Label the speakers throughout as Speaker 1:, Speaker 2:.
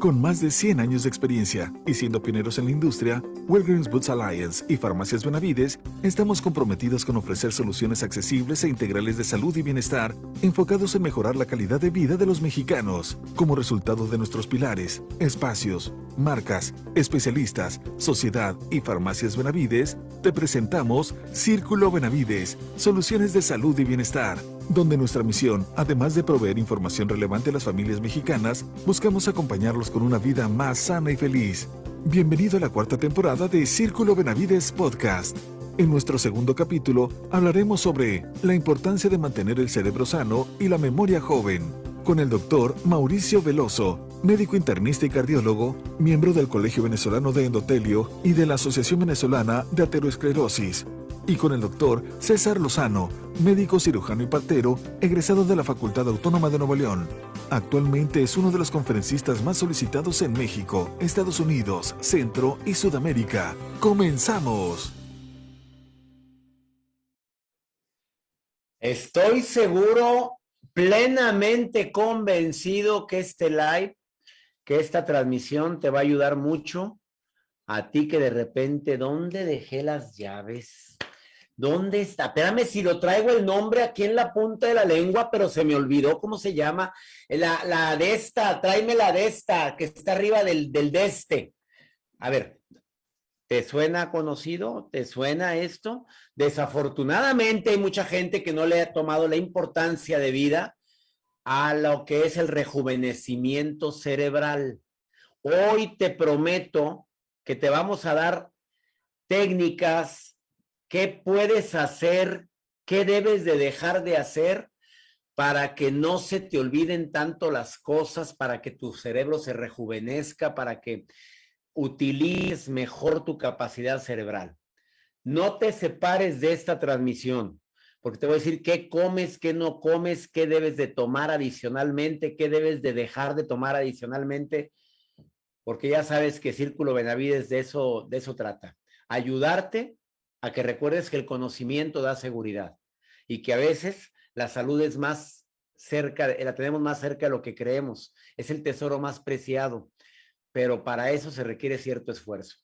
Speaker 1: Con más de 100 años de experiencia y siendo pioneros en la industria, Walgreens Boots Alliance y Farmacias Benavides estamos comprometidos con ofrecer soluciones accesibles e integrales de salud y bienestar enfocados en mejorar la calidad de vida de los mexicanos. Como resultado de nuestros pilares, espacios, marcas, especialistas, sociedad y farmacias Benavides, te presentamos Círculo Benavides, soluciones de salud y bienestar donde nuestra misión, además de proveer información relevante a las familias mexicanas, buscamos acompañarlos con una vida más sana y feliz. Bienvenido a la cuarta temporada de Círculo Benavides Podcast. En nuestro segundo capítulo hablaremos sobre la importancia de mantener el cerebro sano y la memoria joven, con el doctor Mauricio Veloso, médico internista y cardiólogo, miembro del Colegio Venezolano de Endotelio y de la Asociación Venezolana de Ateroesclerosis y con el doctor César Lozano, médico cirujano y partero, egresado de la Facultad Autónoma de Nuevo León. Actualmente es uno de los conferencistas más solicitados en México, Estados Unidos, Centro y Sudamérica. ¡Comenzamos!
Speaker 2: Estoy seguro, plenamente convencido que este live, que esta transmisión te va a ayudar mucho a ti que de repente, ¿dónde dejé las llaves? ¿Dónde está? Espérame si lo traigo el nombre aquí en la punta de la lengua, pero se me olvidó cómo se llama. La, la de esta, tráeme la de esta, que está arriba del, del de este. A ver, ¿te suena conocido? ¿Te suena esto? Desafortunadamente hay mucha gente que no le ha tomado la importancia de vida a lo que es el rejuvenecimiento cerebral. Hoy te prometo que te vamos a dar técnicas, ¿Qué puedes hacer? ¿Qué debes de dejar de hacer para que no se te olviden tanto las cosas, para que tu cerebro se rejuvenezca, para que utilices mejor tu capacidad cerebral? No te separes de esta transmisión, porque te voy a decir qué comes, qué no comes, qué debes de tomar adicionalmente, qué debes de dejar de tomar adicionalmente, porque ya sabes que Círculo Benavides de eso, de eso trata. Ayudarte a que recuerdes que el conocimiento da seguridad y que a veces la salud es más cerca, la tenemos más cerca de lo que creemos, es el tesoro más preciado, pero para eso se requiere cierto esfuerzo.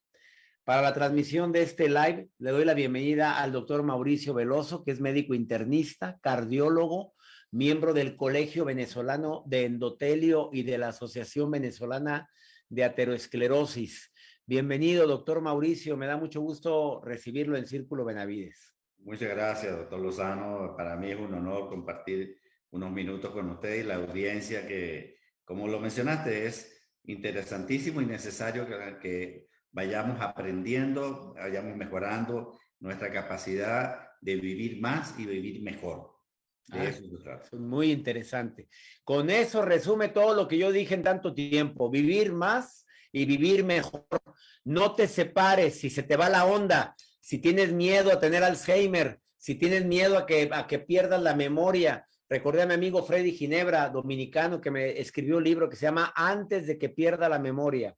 Speaker 2: Para la transmisión de este live, le doy la bienvenida al doctor Mauricio Veloso, que es médico internista, cardiólogo, miembro del Colegio Venezolano de Endotelio y de la Asociación Venezolana de Ateroesclerosis. Bienvenido, doctor Mauricio. Me da mucho gusto recibirlo en Círculo Benavides.
Speaker 3: Muchas gracias, doctor Lozano. Para mí es un honor compartir unos minutos con usted y la audiencia que, como lo mencionaste, es interesantísimo y necesario que, vayamos aprendiendo, vayamos mejorando nuestra capacidad de vivir más y vivir mejor.
Speaker 2: De eso trata. Muy interesante. Con eso resume todo lo que yo dije en tanto tiempo. Vivir más y vivir mejor. No te separes si se te va la onda, si tienes miedo a tener Alzheimer, si tienes miedo a que, a que pierdas la memoria. Recordé a mi amigo Freddy Ginebra, dominicano, que me escribió un libro que se llama Antes de que pierda la memoria.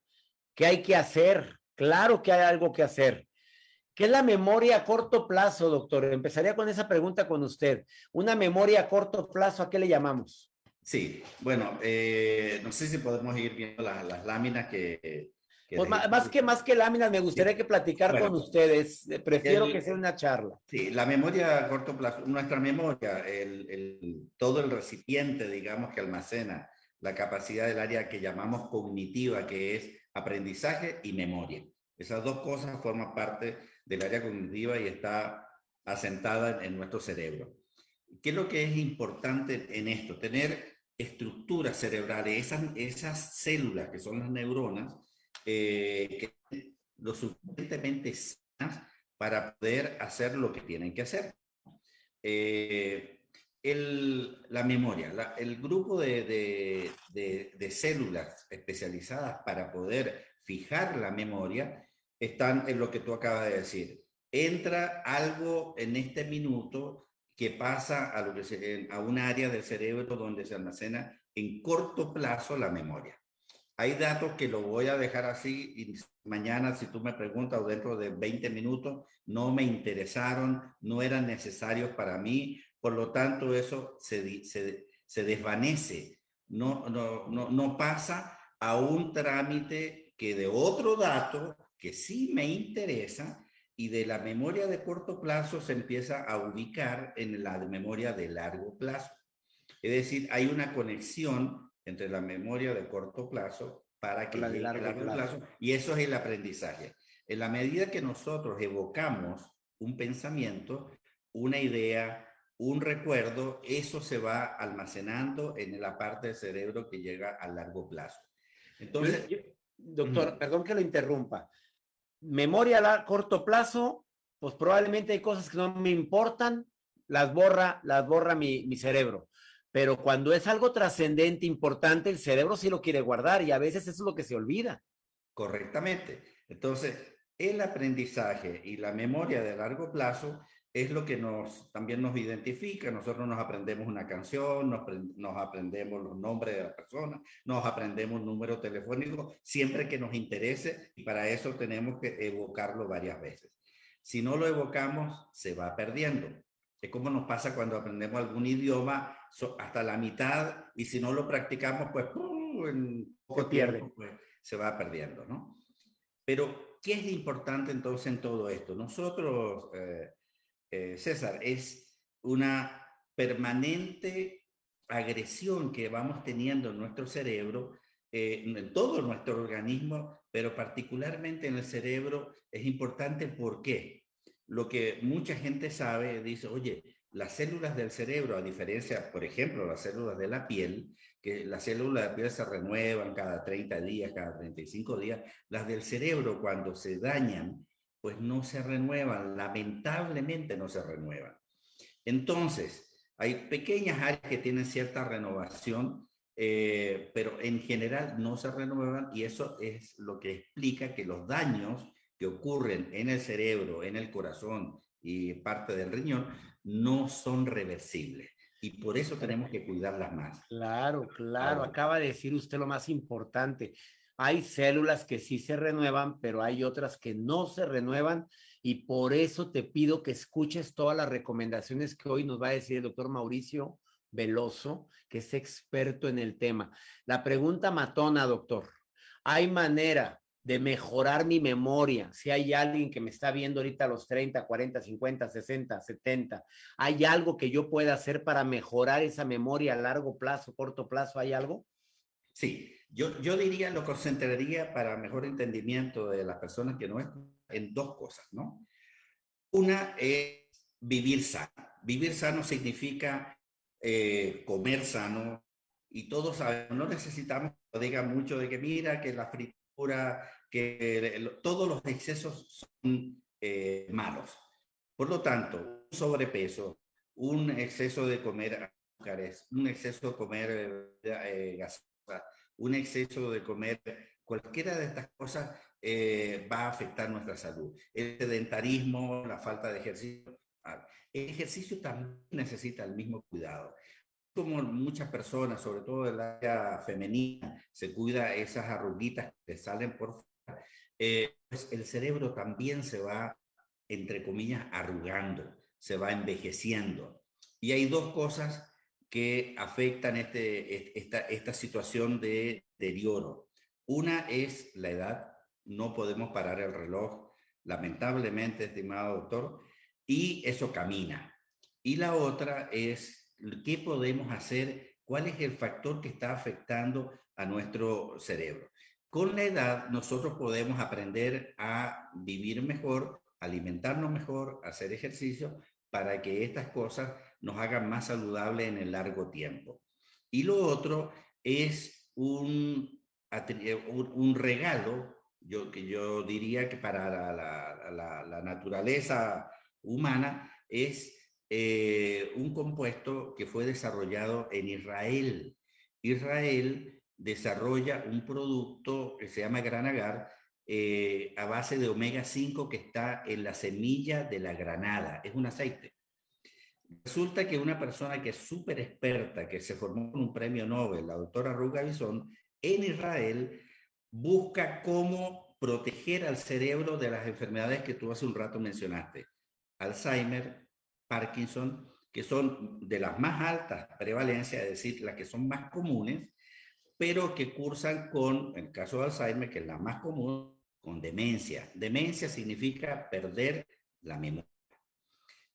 Speaker 2: ¿Qué hay que hacer? Claro que hay algo que hacer. ¿Qué es la memoria a corto plazo, doctor? Empezaría con esa pregunta con usted. Una memoria a corto plazo, ¿a qué le llamamos?
Speaker 3: Sí, bueno, eh, no sé si podemos ir viendo las láminas que...
Speaker 2: pues más, que, más que láminas, me gustaría que platicar con ustedes. Eh, prefiero que sea una charla.
Speaker 3: Sí, la memoria a corto plazo, nuestra memoria, el, el, todo el recipiente, digamos, que almacena la capacidad del área que llamamos cognitiva, que es aprendizaje y memoria. Esas dos cosas forman parte del área cognitiva y está asentada en nuestro cerebro. ¿Qué es lo que es importante en esto? Tener estructuras cerebrales, esas, esas células que son las neuronas, eh, que lo suficientemente sanas para poder hacer lo que tienen que hacer. Eh, el, la memoria, el grupo de, de, de, de, células especializadas para poder fijar la memoria están en lo que tú acabas de decir. Entra algo en este minuto que pasa a, lo un área del cerebro donde se almacena en corto plazo la memoria. Hay datos que lo voy a dejar así y mañana si tú me preguntas o dentro de 20 minutos no me interesaron, no eran necesarios para mí, por lo tanto eso se, desvanece, no pasa a un trámite que de otro dato que sí me interesa y de la memoria de corto plazo se empieza a ubicar en la memoria de largo plazo. Es decir, hay una conexión entre la memoria de corto plazo para que la de largo, plazo. y eso es el aprendizaje. En la medida que nosotros evocamos un pensamiento, una idea, un recuerdo, eso se va almacenando en la parte del cerebro que llega a largo plazo. Entonces,
Speaker 2: doctor, perdón que lo interrumpa. Memoria a corto plazo, pues probablemente hay cosas que no me importan, las borra, las borra mi, mi cerebro. Pero cuando es algo trascendente, importante, el cerebro sí lo quiere guardar y a veces eso es lo que se olvida.
Speaker 3: Correctamente. Entonces, el aprendizaje y la memoria de largo plazo es lo que nos también nos identifica. Nosotros nos aprendemos una canción, nos, nos aprendemos los nombres de la persona, nos aprendemos un número telefónico, siempre que nos interese y para eso tenemos que evocarlo varias veces. Si no lo evocamos, se va perdiendo. Es como nos pasa cuando aprendemos algún idioma hasta la mitad y si no lo practicamos, pues en poco tiempo pues, se va perdiendo, ¿no? Pero, ¿qué es importante entonces en todo esto? Nosotros... Eh, eh, César, es una permanente agresión que vamos teniendo en nuestro cerebro, eh, en todo nuestro organismo, pero particularmente en el cerebro es importante porque lo que mucha gente sabe, dice, oye, las células del cerebro, a diferencia, por ejemplo, las células de la piel, que las células de la piel se renuevan cada 30 días, cada 35 días, las del cerebro cuando se dañan pues no se renuevan, lamentablemente no se renuevan. Entonces, hay pequeñas áreas que tienen cierta renovación, eh, pero en general no se renuevan y eso es lo que explica que los daños que ocurren en el cerebro, en el corazón y parte del riñón no son reversibles. Y por eso tenemos que cuidarlas más.
Speaker 2: Claro, claro. Acaba de decir usted lo más importante. Hay células que sí se renuevan, pero hay otras que no se renuevan y por eso te pido que escuches todas las recomendaciones que hoy nos va a decir el doctor Mauricio Veloso, que es experto en el tema. La pregunta matona, doctor. ¿Hay manera de mejorar mi memoria? Si hay alguien que me está viendo ahorita a los 30, 40, 50, 60, 70, ¿hay algo que yo pueda hacer para mejorar esa memoria a largo plazo, corto plazo? ¿Hay algo?
Speaker 3: Sí, yo, yo diría, lo concentraría para mejor entendimiento de las personas que no es en dos cosas, ¿no? Una es vivir sano. Vivir sano significa eh, comer sano y todos sabemos, no necesitamos que digan mucho de que mira, que la fritura, que todos los excesos son eh, malos. Por lo tanto, un sobrepeso, un exceso de comer azúcares, un exceso de comer eh, eh un exceso de comer, cualquiera de estas cosas eh, va a afectar nuestra salud. El sedentarismo, la falta de ejercicio. Ah, el ejercicio también necesita el mismo cuidado. Como muchas personas, sobre todo el área femenina, se cuida esas arruguitas que salen por fuera, eh, pues el cerebro también se va, entre comillas, arrugando, se va envejeciendo. Y hay dos cosas que afectan este, esta, esta situación de deterioro. Una es la edad, no podemos parar el reloj, lamentablemente, estimado doctor, y eso camina. Y la otra es qué podemos hacer, cuál es el factor que está afectando a nuestro cerebro. Con la edad nosotros podemos aprender a vivir mejor, alimentarnos mejor, hacer ejercicio, para que estas cosas nos hagan más saludables en el largo tiempo. Y lo otro es un, un regalo, yo, que yo diría que para la, naturaleza humana es eh, un compuesto que fue desarrollado en Israel. Israel desarrolla un producto que se llama granagar eh, a base de omega 5 que está en la semilla de la granada. Es un aceite. Resulta que una persona que es súper experta, que se formó con un premio Nobel, la doctora Ruga Bison, en Israel, busca cómo proteger al cerebro de las enfermedades que tú hace un rato mencionaste. Alzheimer, Parkinson, que son de las más altas prevalencias, es decir, las que son más comunes, pero que cursan con, en el caso de Alzheimer, que es la más común, con demencia. Demencia significa perder la memoria.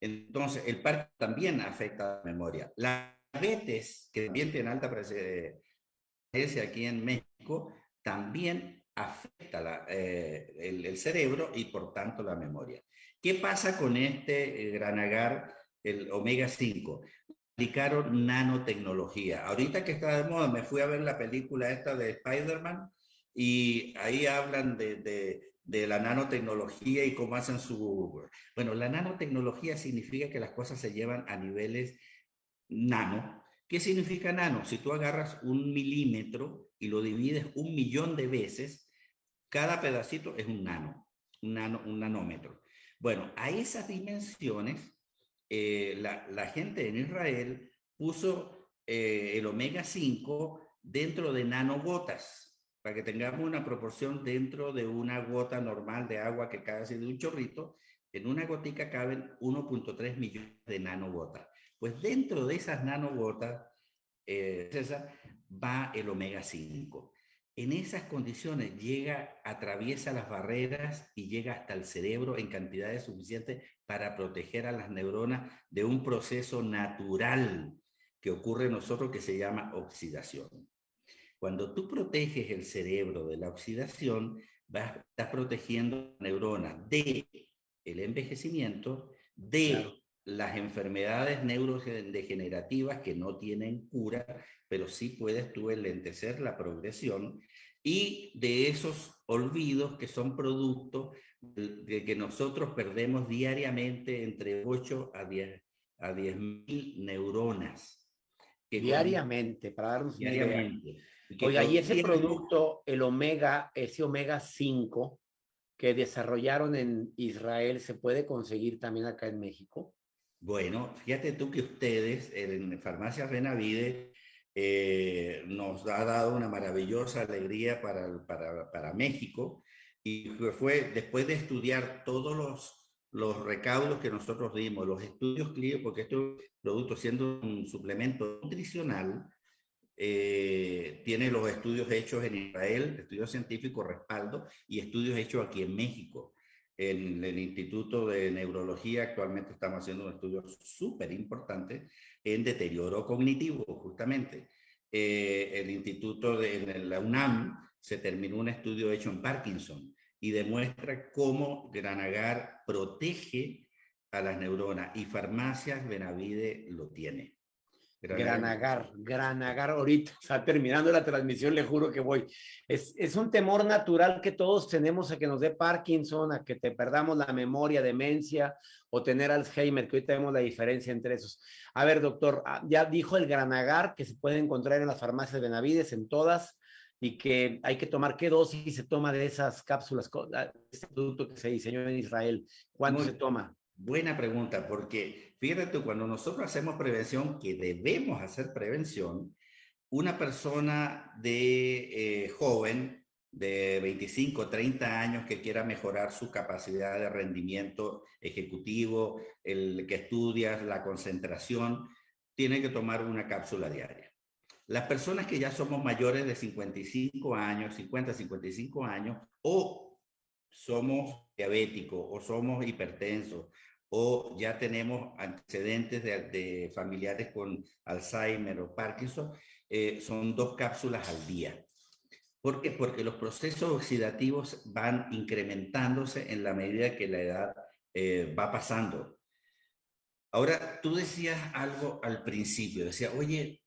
Speaker 3: Entonces, el parque también afecta la memoria. La diabetes, que también tiene alta presencia aquí en México, también afecta eh, el, cerebro y por tanto la memoria. ¿Qué pasa con este eh, granagar, el omega 5? Aplicaron nanotecnología. Ahorita que está de moda, me fui a ver la película esta de Spider-Man y ahí hablan de, de la nanotecnología y cómo hacen su... Bueno, la nanotecnología significa que las cosas se llevan a niveles nano. ¿Qué significa nano? Si tú agarras un milímetro y lo divides un millón de veces, cada pedacito es un nano, un, nano, un nanómetro. Bueno, a esas dimensiones, eh, la, gente en Israel puso eh, el omega 5 dentro de nanogotas para que tengamos una proporción dentro de una gota normal de agua que cae así de un chorrito, en una gotica caben 1.3 millones de nanogotas. Pues dentro de esas nanogotas, eh, va el omega 5. En esas condiciones llega, atraviesa las barreras y llega hasta el cerebro en cantidades suficientes para proteger a las neuronas de un proceso natural que ocurre en nosotros que se llama oxidación. Cuando tú proteges el cerebro de la oxidación, vas, estás protegiendo neuronas de el envejecimiento, de las enfermedades neurodegenerativas que no tienen cura, pero sí puedes tú enlentecer la progresión y de esos olvidos que son producto de que nosotros perdemos diariamente entre 8 a 10 a 10 mil neuronas.
Speaker 2: diariamente, para darnos diariamente. Oiga, y ese producto, el omega, ese omega 5 que desarrollaron en Israel, ¿se puede conseguir también acá en México?
Speaker 3: Bueno, fíjate tú que ustedes en Farmacia Renavide eh, nos ha dado una maravillosa alegría para, para, para México y fue después de estudiar todos los, los recaudos que nosotros dimos, los estudios clínicos, porque este producto siendo un suplemento nutricional, eh, tiene los estudios hechos en Israel, estudios científicos respaldo y estudios hechos aquí en México. En el Instituto de Neurología actualmente estamos haciendo un estudio súper importante en deterioro cognitivo, justamente. Eh, el Instituto de la UNAM se terminó un estudio hecho en Parkinson y demuestra cómo Granagar protege a las neuronas y Farmacias Benavide lo tiene.
Speaker 2: Granagar, Granagar, ahorita está terminando la transmisión, le juro que voy. Es, es, un temor natural que todos tenemos a que nos dé Parkinson, a que te perdamos la memoria, demencia o tener Alzheimer, que hoy tenemos la diferencia entre esos. A ver, doctor, ah, ya dijo el Granagar que se puede encontrar en las farmacias de Benavides, en todas, y que hay que tomar qué dosis se toma de esas cápsulas, ah, este producto que se diseñó en Israel. ¿Cuánto se toma?
Speaker 3: Buena pregunta, porque fíjate cuando nosotros hacemos prevención, que debemos hacer prevención, una persona de eh, joven, de 25, 30 años que quiera mejorar su capacidad de rendimiento ejecutivo, el que estudia la concentración, tiene que tomar una cápsula diaria. Las personas que ya somos mayores de 55 años, 50, 55 años, o somos diabéticos, o somos hipertensos, o ya tenemos antecedentes de, familiares con Alzheimer o Parkinson, eh, son dos cápsulas al día. ¿Por qué? Porque los procesos oxidativos van incrementándose en la medida que la edad eh, va pasando. Ahora, tú decías algo al principio, decía, oye,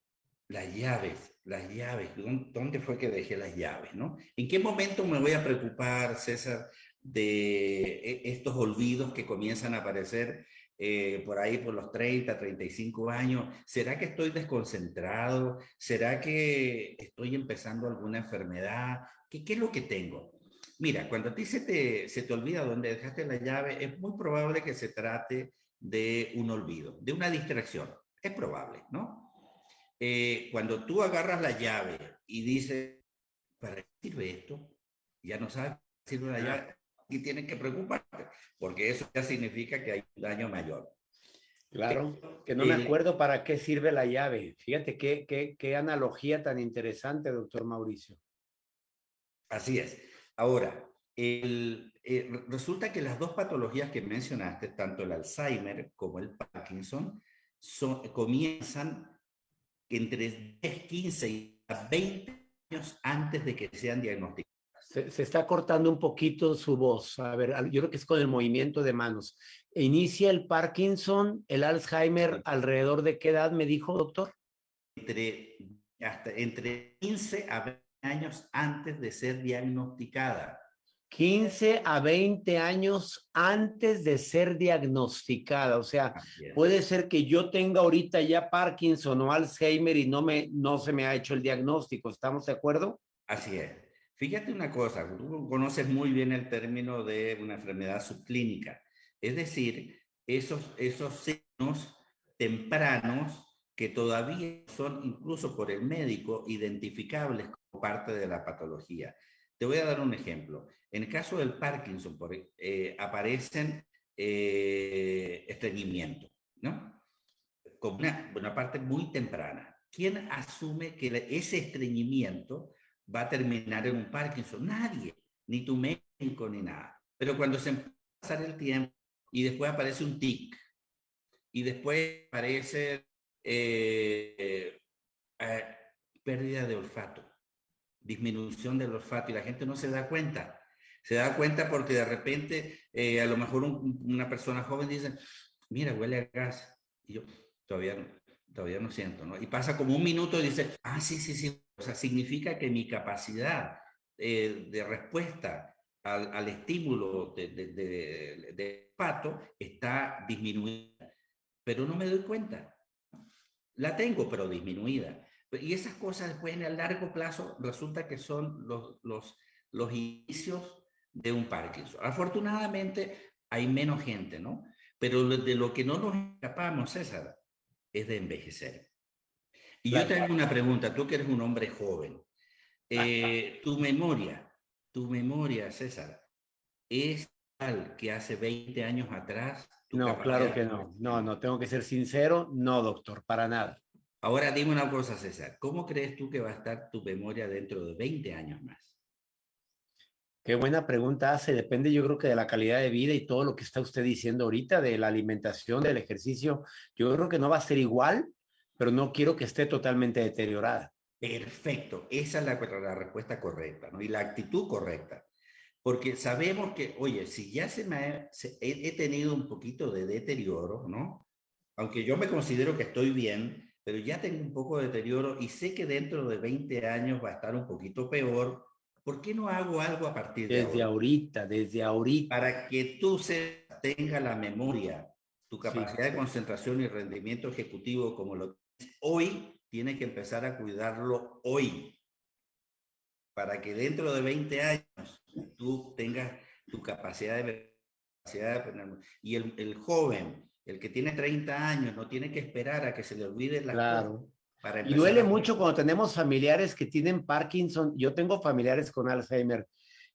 Speaker 3: las llaves, las llaves, ¿dónde fue que dejé las llaves? ¿no? ¿En qué momento me voy a preocupar, César, de e, estos olvidos que comienzan a aparecer eh, por ahí por los 30, 35 años. ¿Será que estoy desconcentrado? ¿Será que estoy empezando alguna enfermedad? ¿Qué, qué es lo que tengo? Mira, cuando a ti se te, se te olvida dónde dejaste la llave, es muy probable que se trate de un olvido, de una distracción. Es probable, ¿no? Eh, cuando tú agarras la llave y dices, ¿para qué sirve esto? Ya no sabes sirve la llave y tienen que preocuparte, porque eso ya significa que hay un daño mayor.
Speaker 2: Claro, que no me acuerdo para qué sirve la llave. Fíjate qué, qué, qué analogía tan interesante, doctor Mauricio.
Speaker 3: Así es. Ahora, el, eh, resulta que las dos patologías que mencionaste, tanto el Alzheimer como el Parkinson, son, comienzan entre 10, 15 y 20 años antes de que sean diagnosticados.
Speaker 2: Se, está cortando un poquito su voz. A ver, yo creo que es con el movimiento de manos. ¿Inicia el Parkinson, el Alzheimer, alrededor de qué edad me dijo, doctor?
Speaker 3: Entre, hasta, entre 15 a 20 años antes de ser diagnosticada.
Speaker 2: 15 a 20 años antes de ser diagnosticada. O sea, puede ser que yo tenga ahorita ya Parkinson o Alzheimer y no, me, no se me ha hecho el diagnóstico. ¿Estamos de acuerdo?
Speaker 3: Así es. Fíjate una cosa, tú conoces muy bien el término de una enfermedad subclínica, es decir, esos, esos signos tempranos que todavía son incluso por el médico identificables como parte de la patología. Te voy a dar un ejemplo. En el caso del Parkinson, por, eh, aparecen eh, estreñimiento, ¿no? Con una, una, parte muy temprana. ¿Quién asume que ese estreñimiento va a terminar en un Parkinson. Nadie, ni tu médico ni nada. Pero cuando se empieza a pasar el tiempo y después aparece un tic y después aparece eh, eh, pérdida de olfato, disminución del olfato y la gente no se da cuenta. Se da cuenta porque de repente eh, a lo mejor una persona joven dice, mira, huele a gas. Y yo todavía no, todavía no siento, ¿no? Y pasa como un minuto y dice, ah, sí, sí, sí, o sea, significa que mi capacidad eh, de respuesta al, al estímulo de, de, de, de, pato está disminuida, pero no me doy cuenta. La tengo, pero disminuida. Y esas cosas después en el largo plazo resulta que son los, los, los inicios de un Parkinson. Afortunadamente hay menos gente, ¿no? Pero de lo que no nos escapamos, César, es de envejecer. Y yo te hago una pregunta, tú que eres un hombre joven, eh, tu memoria, tu memoria, César, ¿es tal que hace 20 años atrás?
Speaker 2: No, claro que no. No, no, tengo que ser sincero, no, doctor, para nada.
Speaker 3: Ahora dime una cosa, César, ¿cómo crees tú que va a estar tu memoria dentro de 20 años más?
Speaker 2: Qué buena pregunta hace. Depende, yo creo que de la calidad de vida y todo lo que está usted diciendo ahorita, de la alimentación, del ejercicio. Yo creo que no va a ser igual, pero no quiero que esté totalmente deteriorada.
Speaker 3: Perfecto, esa es la, respuesta correcta, ¿no? Y la actitud correcta. Porque sabemos que, oye, si ya se me he, he tenido un poquito de deterioro, ¿no? Aunque yo me considero que estoy bien, pero ya tengo un poco de deterioro y sé que dentro de 20 años va a estar un poquito peor, ¿por qué no hago algo a partir
Speaker 2: de Desde ahorita, desde ahorita.
Speaker 3: Para que tú se tenga la memoria, tu capacidad de concentración y rendimiento ejecutivo como lo tienes hoy, tienes que empezar a cuidarlo hoy. Para que dentro de 20 años tú tengas tu capacidad de... Capacidad de y el, el, joven, el que tiene 30 años, no tiene que esperar a que se le olvide la
Speaker 2: claro y duele mucho cuando tenemos familiares que tienen Parkinson. Yo tengo familiares con Alzheimer,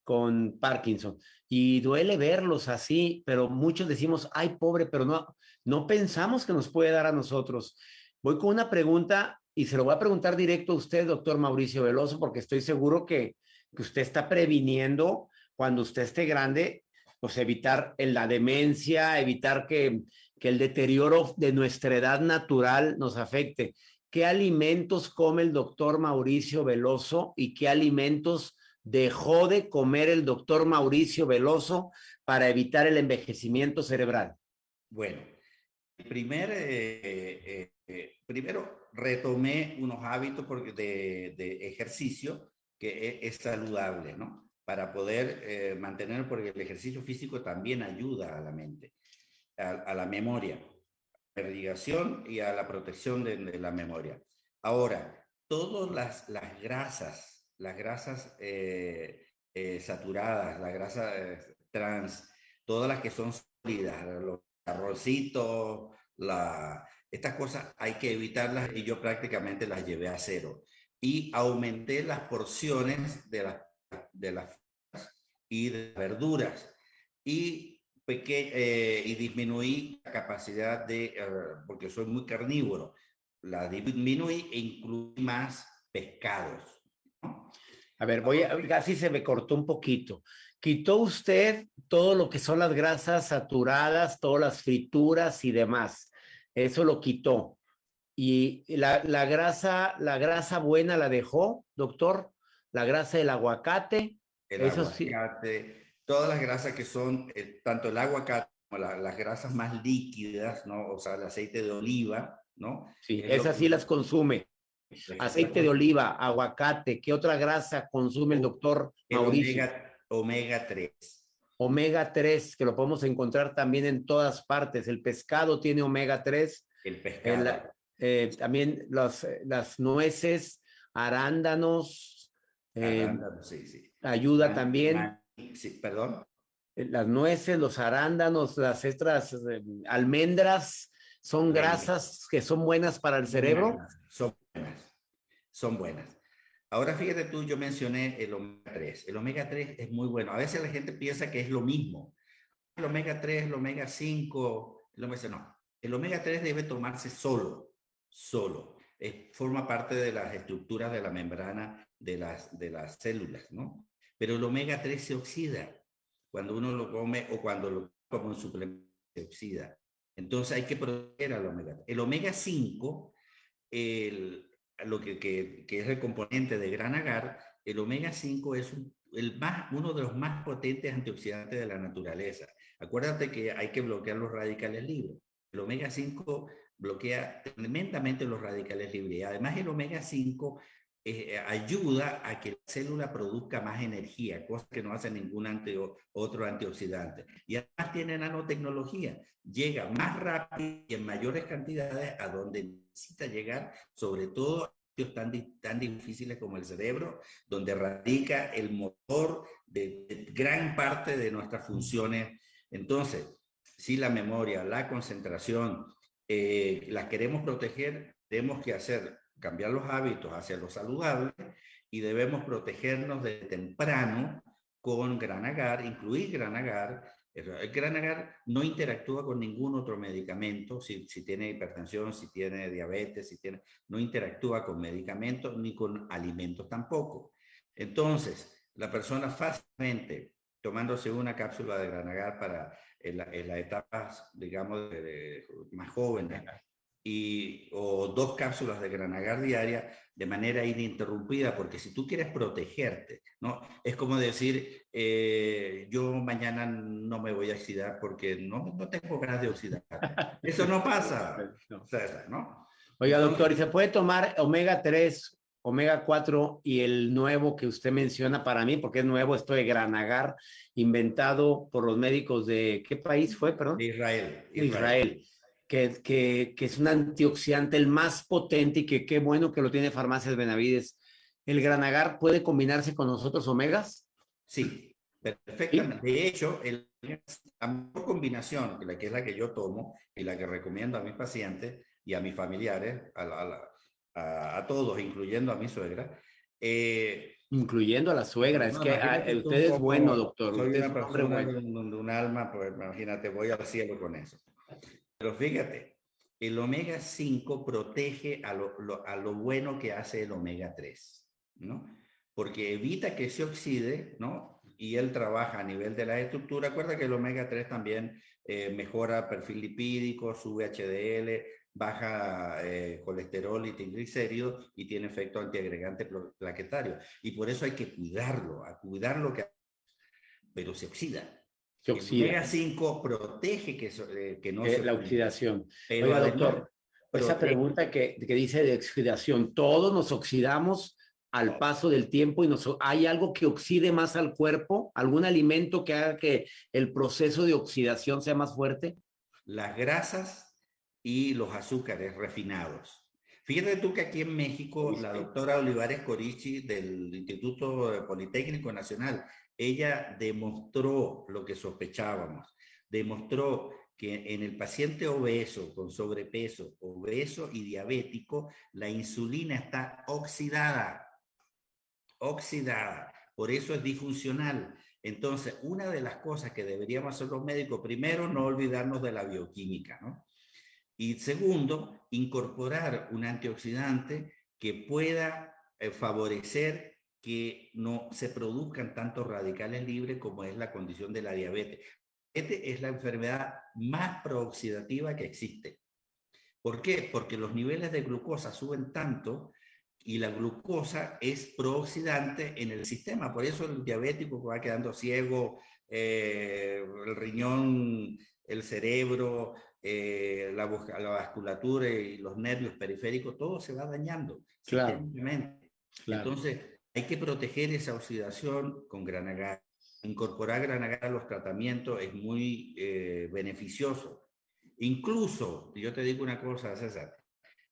Speaker 2: con Parkinson, y duele verlos así, pero muchos decimos, ay, pobre, pero no, no pensamos que nos puede dar a nosotros. Voy con una pregunta y se lo voy a preguntar directo a usted, doctor Mauricio Veloso, porque estoy seguro que, que usted está previniendo cuando usted esté grande, pues evitar la demencia, evitar que, que el deterioro de nuestra edad natural nos afecte qué alimentos come el doctor Mauricio Veloso y qué alimentos dejó de comer el doctor Mauricio Veloso para evitar el envejecimiento cerebral?
Speaker 3: Bueno, primer, eh, eh, primero retomé unos hábitos de, ejercicio que es, saludable, ¿no? Para poder eh, mantener, porque el ejercicio físico también ayuda a la mente, a la memoria irrigación y a la protección de, la memoria. Ahora, todas las, las grasas, las grasas eh, eh, saturadas, las grasas eh, trans, todas las que son sólidas, los arrocitos, la, estas cosas hay que evitarlas y yo prácticamente las llevé a cero. Y aumenté las porciones de las, de las y de verduras. Y eh, y disminuí la capacidad de, eh, porque soy muy carnívoro, la disminuí e incluí más pescados.
Speaker 2: A ver, voy a, así se me cortó un poquito. Quitó usted todo lo que son las grasas saturadas, todas las frituras y demás. Eso lo quitó. Y la, la grasa, la grasa buena la dejó, doctor. La grasa del aguacate.
Speaker 3: El eso aguacate, todas las grasas que son, eh, tanto el aguacate como las grasas más líquidas, ¿no? O sea, el aceite de oliva, ¿no?
Speaker 2: Sí, esas sí las consume. Aceite de oliva, aguacate, ¿qué otra grasa consume el doctor Mauricio?
Speaker 3: Omega, 3.
Speaker 2: Omega 3, que lo podemos encontrar también en todas partes. El pescado tiene omega 3.
Speaker 3: El pescado.
Speaker 2: Eh, también las, las nueces, arándanos.
Speaker 3: Eh, arándanos sí, sí.
Speaker 2: Ayuda también.
Speaker 3: Sí, perdón.
Speaker 2: Eh, las nueces, los arándanos, las extras almendras, son grasas que son buenas para el cerebro.
Speaker 3: Son buenas, son buenas. Ahora fíjate tú, yo mencioné el omega 3. El omega 3 es muy bueno. A veces la gente piensa que es lo mismo. El omega 3, el omega 5, el omega no. El omega 3 debe tomarse solo, solo. forma parte de las estructuras de la membrana de las, de las células, ¿no? Pero el omega 3 se oxida cuando uno lo come o cuando lo come un suplemento se oxida. Entonces hay que proteger al omega. El omega 5, el, lo que, que, que, es el componente de gran agar, el omega 5 es el más, uno de los más potentes antioxidantes de la naturaleza. Acuérdate que hay que bloquear los radicales libres. El omega 5 bloquea tremendamente los radicales libres. Además el omega 5 eh, ayuda a que la célula produzca más energía, cosa que no hace ningún otro antioxidante. Y además tiene nanotecnología, llega más rápido y en mayores cantidades a donde necesita llegar, sobre todo a tan, tan difíciles como el cerebro, donde radica el motor de, gran parte de nuestras funciones. Entonces, si la memoria, la concentración, eh, las queremos proteger, tenemos que hacer cambiar los hábitos hacia lo saludable y debemos protegernos de temprano con gran agar, incluir gran agar. El gran agar no interactúa con ningún otro medicamento, si, si tiene hipertensión, si tiene diabetes, si tiene, no interactúa con medicamentos ni con alimentos tampoco. Entonces, la persona fácilmente tomándose una cápsula de gran agar para en, las etapas, digamos, más jóvenes, y, o dos cápsulas de granagar diaria de manera ininterrumpida, porque si tú quieres protegerte, ¿no? Es como decir, eh, yo mañana no me voy a oxidar porque no, no tengo ganas de oxidar. Eso no pasa. ¿no?
Speaker 2: Oiga, doctor, ¿y se puede tomar omega 3, omega 4 y el nuevo que usted menciona para mí, porque es nuevo, esto de granagar, inventado por los médicos de, ¿qué país fue, perdón?
Speaker 3: Israel.
Speaker 2: Israel. Israel que, que, que, es un antioxidante el más potente y que qué bueno que lo tiene Farmacias Benavides. ¿El granagar puede combinarse con los otros omegas?
Speaker 3: Sí, perfectamente. De hecho, el, la mejor combinación, la que es la que yo tomo y la que recomiendo a mis pacientes y a mis familiares, a, a, a todos, incluyendo a mi suegra,
Speaker 2: eh, incluyendo a la suegra. es que ah, usted es bueno, doctor.
Speaker 3: Soy
Speaker 2: usted
Speaker 3: una persona de un alma, pues imagínate, voy al cielo con eso. Pero fíjate, el omega 5 protege a lo, lo bueno que hace el omega 3, ¿no? Porque evita que se oxide, ¿no? Y él trabaja a nivel de la estructura. Acuerda que el omega 3 también eh, mejora perfil lipídico, sube HDL, baja eh, colesterol y triglicéridos y tiene efecto antiagregante plaquetario. Y por eso hay que cuidarlo, a cuidarlo que... Pero se oxida. El omega 5 protege que, eh, que no
Speaker 2: eh, La oxidación. Pero Oiga, doctor, esa pregunta que, que dice de oxidación, todos nos oxidamos al paso del tiempo y nos, hay algo que oxide más al cuerpo, algún alimento que haga que el proceso de oxidación sea más fuerte.
Speaker 3: Las grasas y los azúcares refinados. Fíjate tú que aquí en México, la doctora Olivares Corichi del Instituto Politécnico Nacional, ella demostró lo que sospechábamos, demostró que en el paciente obeso, con sobrepeso, obeso y diabético, la insulina está oxidada, oxidada, por eso es disfuncional. Entonces, una de las cosas que deberíamos hacer los médicos, primero, no olvidarnos de la bioquímica, ¿no? Y segundo, incorporar un antioxidante que pueda eh, favorecer que no se produzcan tantos radicales libres como es la condición de la diabetes. Esta es la enfermedad más prooxidativa que existe. ¿Por qué? Porque los niveles de glucosa suben tanto y la glucosa es prooxidante en el sistema. Por eso el diabético va quedando ciego, eh, el riñón, el cerebro, eh, la, la, vasculatura y los nervios periféricos, todo se va dañando.
Speaker 2: Claro.
Speaker 3: Entonces, hay que proteger esa oxidación con granagar. Incorporar granagar a los tratamientos es muy eh, beneficioso. Incluso, yo te digo una cosa, César,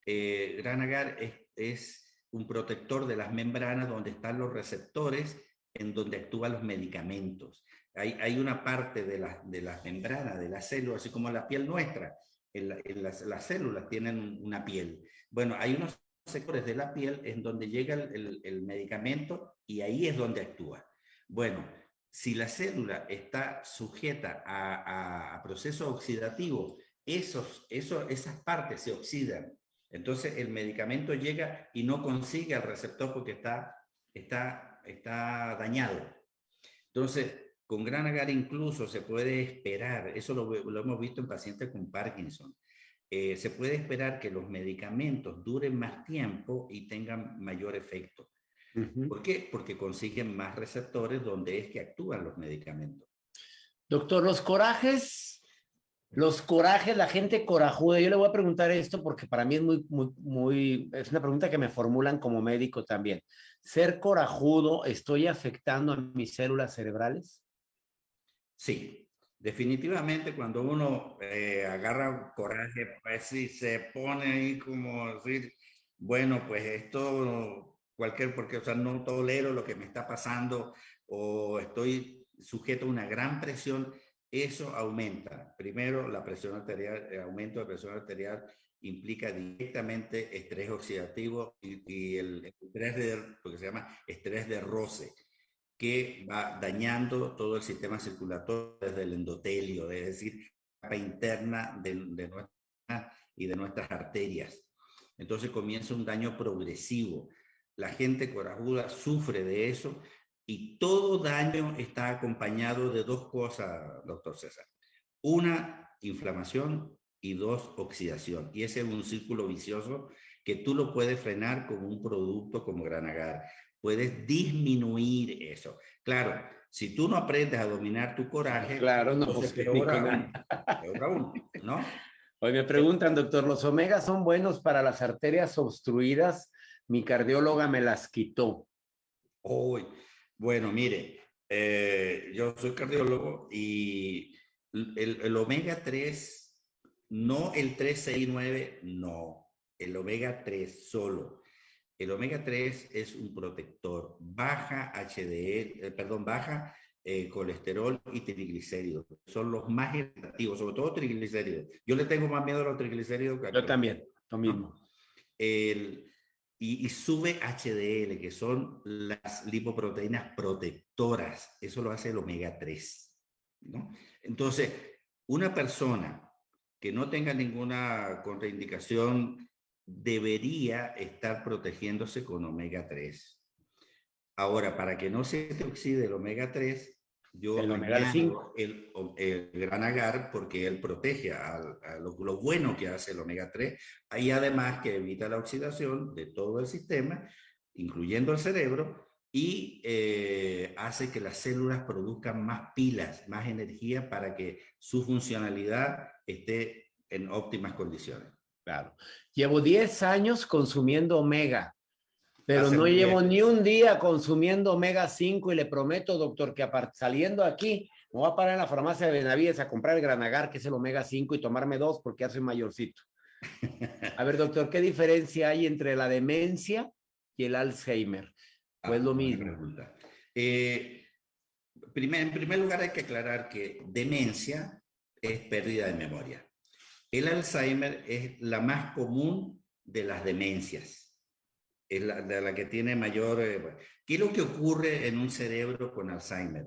Speaker 3: eh, granagar es, un protector de las membranas donde están los receptores en donde actúan los medicamentos. Hay, una parte de la, las membranas de la célula, así como la piel nuestra, las, las, células tienen una piel. Bueno, hay unos sectores de la piel en donde llega el, el, medicamento y ahí es donde actúa. Bueno, si la célula está sujeta a, a, proceso oxidativo, esos, esos, esas partes se oxidan. Entonces el medicamento llega y no consigue al receptor porque está, está, está dañado. Entonces, con gran agar incluso se puede esperar, eso lo, lo hemos visto en pacientes con Parkinson, eh, se puede esperar que los medicamentos duren más tiempo y tengan mayor efecto. ¿Por qué? Porque consiguen más receptores donde es que actúan los medicamentos.
Speaker 2: Doctor, los corajes, los corajes, la gente corajuda, yo le voy a preguntar esto porque para mí es muy, muy, muy, es una pregunta que me formulan como médico también. ¿Ser corajudo estoy afectando a mis células cerebrales?
Speaker 3: Sí, definitivamente cuando uno eh, agarra coraje, pues sí, se pone ahí como decir, bueno, pues esto, cualquier, porque, o sea, no tolero lo que me está pasando o estoy sujeto a una gran presión, eso aumenta. Primero, la presión arterial, el aumento de presión arterial implica directamente estrés oxidativo y, el estrés de, lo que se llama estrés de roce que va dañando todo el sistema circulatorio desde el endotelio, es decir, capa interna de, de nuestra, y de nuestras arterias. Entonces comienza un daño progresivo. La gente corajuda sufre de eso y todo daño está acompañado de dos cosas, doctor César. Una, inflamación y dos, oxidación. Y ese es un círculo vicioso que tú lo puedes frenar con un producto como Granagar puedes disminuir eso. Claro, si tú no aprendes a dominar tu coraje,
Speaker 2: claro, no, pues peor aún, ¿no? Hoy me preguntan, doctor, ¿los omegas son buenos para las arterias obstruidas? Mi cardióloga me las quitó.
Speaker 3: Uy, bueno, mire, eh, yo soy cardiólogo y el, el omega 3, no el 3, 6, 9, no, el omega 3 solo. El omega 3 es un protector, baja HDL, eh, perdón, baja eh, colesterol y triglicéridos. Son los más activos, sobre todo triglicéridos. Yo le tengo más miedo a los triglicéridos que a
Speaker 2: Yo también, lo mismo.
Speaker 3: El, y, y, sube HDL, que son las lipoproteínas protectoras. Eso lo hace el omega 3. ¿no? Entonces, una persona que no tenga ninguna contraindicación debería estar protegiéndose con omega 3. Ahora, para que no se te oxide el omega 3, yo
Speaker 2: el omega 5.
Speaker 3: El, el, gran agar porque él protege a, lo, lo, bueno que hace el omega 3 y además que evita la oxidación de todo el sistema, incluyendo el cerebro, y eh, hace que las células produzcan más pilas, más energía para que su funcionalidad esté en óptimas condiciones.
Speaker 2: Claro. Llevo 10 años consumiendo omega, pero no llevo ni un día consumiendo omega 5 y le prometo, doctor, que saliendo aquí, me voy a parar en la farmacia de Benavides a comprar el granagar, que es el omega 5, y tomarme dos porque ya soy mayorcito. A ver, doctor, ¿qué diferencia hay entre la demencia y el Alzheimer? Pues lo mismo.
Speaker 3: Eh, primer, en primer lugar, hay que aclarar que demencia es pérdida de memoria. El Alzheimer es la más común de las demencias, es la, de la que tiene mayor... Eh, ¿Qué es lo que ocurre en un cerebro con Alzheimer?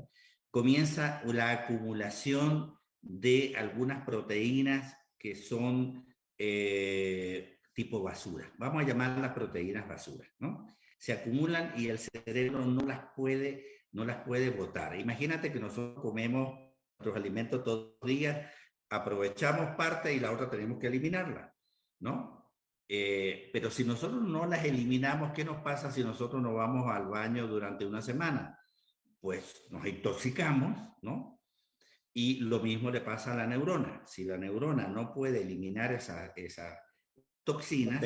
Speaker 3: comienza la acumulación de algunas proteínas que son eh, tipo basura. Vamos a llamarlas proteínas basura, ¿no? Se acumulan y el cerebro no las puede, no las puede botar. Imagínate que nosotros comemos nuestros alimentos todos los días, aprovechamos parte y la otra tenemos que eliminarla, ¿no? Eh, pero si nosotros no las eliminamos, ¿qué nos pasa si nosotros no vamos al baño durante una semana? Pues nos intoxicamos, ¿no? Y lo mismo le pasa a la neurona. Si la neurona no puede eliminar esa, esa toxina,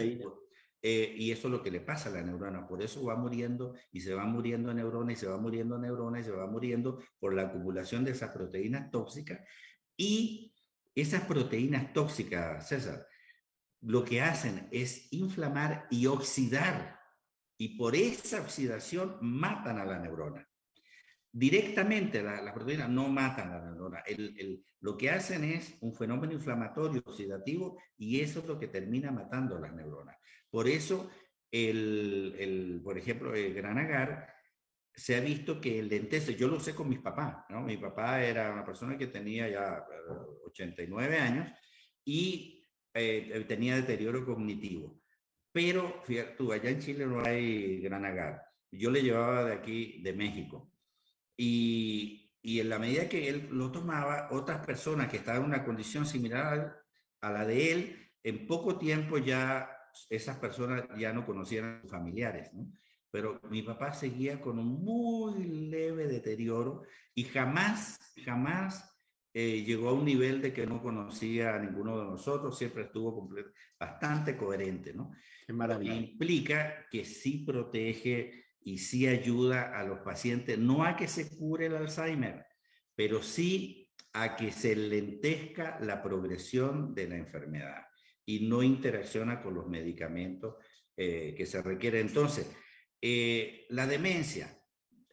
Speaker 3: eh, y eso es lo que le pasa a la neurona. Por eso va muriendo y se va muriendo neurona y se va muriendo neurona y se va muriendo por la acumulación de esas proteínas tóxicas. Y esas proteínas tóxicas, César, lo que hacen es inflamar y oxidar. Y por esa oxidación matan a la neurona. Directamente las la proteínas no matan a la neurona. Lo que hacen es un fenómeno inflamatorio oxidativo y eso es lo que termina matando a las neuronas. Por eso, el, por ejemplo, el gran agar, se ha visto que el dentese, yo lo sé con mis papás, ¿no? Mi papá era una persona que tenía ya 89 años y eh, tenía deterioro cognitivo. Pero, fíjate tú, allá en Chile no hay gran agar. Yo le llevaba de aquí, de México. Y, y en la medida que él lo tomaba, otras personas que estaban en una condición similar a la de él, en poco tiempo ya esas personas ya no conocían a sus familiares. Pero mi papá seguía con un muy leve deterioro y jamás, jamás eh, llegó a un nivel de que no conocía a ninguno de nosotros, siempre estuvo bastante coherente, ¿no?
Speaker 2: Qué maravilla.
Speaker 3: Implica que sí protege y sí ayuda a los pacientes, no a que se cure el Alzheimer, pero sí a que se lentezca la progresión de la enfermedad y no interacciona con los medicamentos eh, que se requieren. Entonces, eh, la demencia.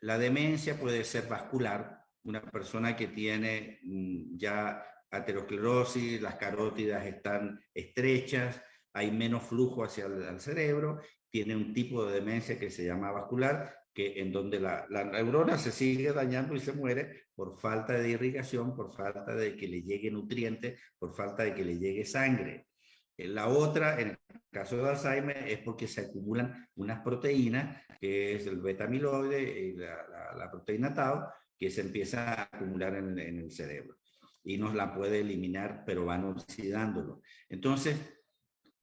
Speaker 3: La demencia puede ser vascular. Una persona que tiene mm, ya aterosclerosis, las carótidas están estrechas, hay menos flujo hacia el cerebro, tiene un tipo de demencia que se llama vascular, que en donde la, la, neurona se sigue dañando y se muere por falta de irrigación, por falta de que le llegue nutriente, por falta de que le llegue sangre. Eh, la otra, en el caso de Alzheimer, es porque se acumulan unas proteínas, que es el beta-amiloide y la, proteína tau, que se empieza a acumular en, el cerebro. Y nos la puede eliminar, pero van oxidándolo. Entonces,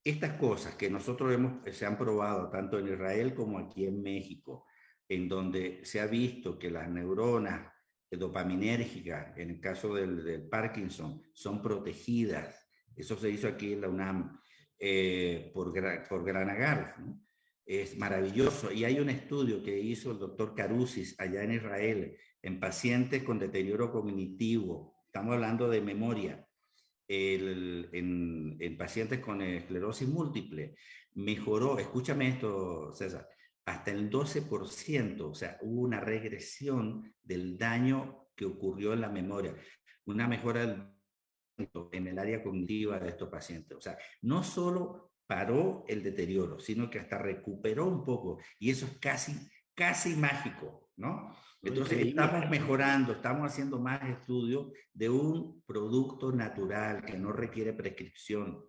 Speaker 3: estas cosas que nosotros hemos, se han probado tanto en Israel como aquí en México, en donde se ha visto que las neuronas dopaminérgicas, en el caso del Parkinson, son protegidas eso se hizo aquí en la UNAM eh, por, por Granagar. Es maravilloso. Y hay un estudio que hizo el doctor Carusis allá en Israel en pacientes con deterioro cognitivo. Estamos hablando de memoria. en, en, pacientes con esclerosis múltiple mejoró, escúchame esto, César, hasta el 12%, o sea, hubo una regresión del daño que ocurrió en la memoria, una mejora del en el área cognitiva de estos pacientes. O sea, no solo paró el deterioro, sino que hasta recuperó un poco. Y eso es casi, casi mágico, ¿no? Entonces estamos mejorando, estamos haciendo más estudios de un producto natural que no requiere prescripción,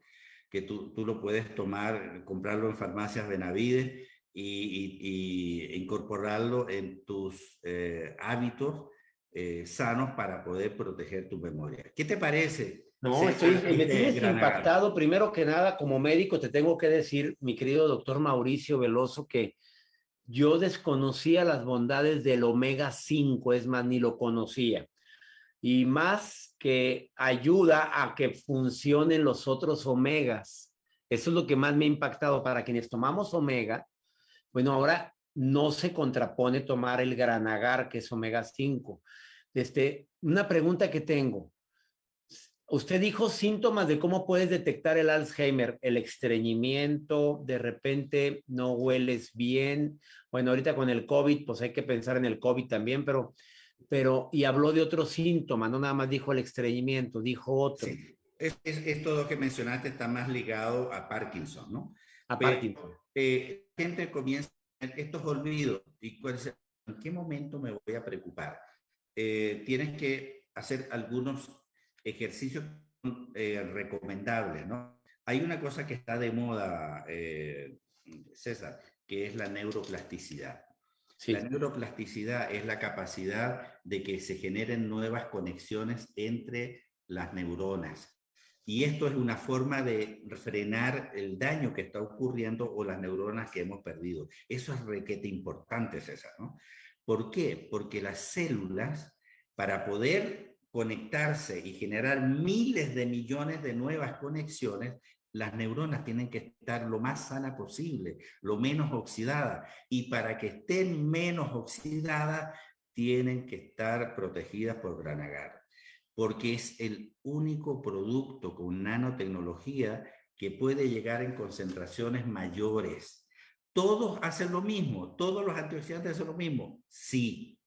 Speaker 3: que tú, tú lo puedes tomar, comprarlo en farmacias Benavides y, y, incorporarlo en tus eh, hábitos eh, sanos para poder proteger tu memoria. ¿Qué te parece?
Speaker 2: No, estoy, me tienes impactado. Primero que nada, como médico, te tengo que decir, mi querido doctor Mauricio Veloso, que yo desconocía las bondades del omega 5, es más, ni lo conocía. Y más que ayuda a que funcionen los otros omegas. Eso es lo que más me ha impactado para quienes tomamos omega. Bueno, ahora no se contrapone tomar el granagar, que es omega 5. Este, una pregunta que tengo. Usted dijo síntomas de cómo puedes detectar el Alzheimer, el estreñimiento, de repente no hueles bien. Bueno, ahorita con el COVID, pues hay que pensar en el COVID también, pero, pero, y habló de otros síntomas, no nada más dijo el estreñimiento, dijo otro. Sí.
Speaker 3: Es, es, esto lo que mencionaste está más ligado a Parkinson, ¿no?
Speaker 2: A Parkinson.
Speaker 3: Eh, gente comienza estos olvidos y ¿en qué momento me voy a preocupar? eh, tienes que hacer algunos ejercicios eh, recomendables, ¿no? Hay una cosa que está de moda, eh, César, que es la neuroplasticidad. La neuroplasticidad es la capacidad de que se generen nuevas conexiones entre las neuronas. Y esto es una forma de frenar el daño que está ocurriendo o las neuronas que hemos perdido. Eso es requete importante, César, ¿no? ¿Por qué? Porque las células, para poder conectarse y generar miles de millones de nuevas conexiones, las neuronas tienen que estar lo más sana posible, lo menos oxidadas. Y para que estén menos oxidadas, tienen que estar protegidas por gran agar porque es el único producto con nanotecnología que puede llegar en concentraciones mayores. Todos hacen lo mismo, todos los antioxidantes hacen lo mismo. Sí,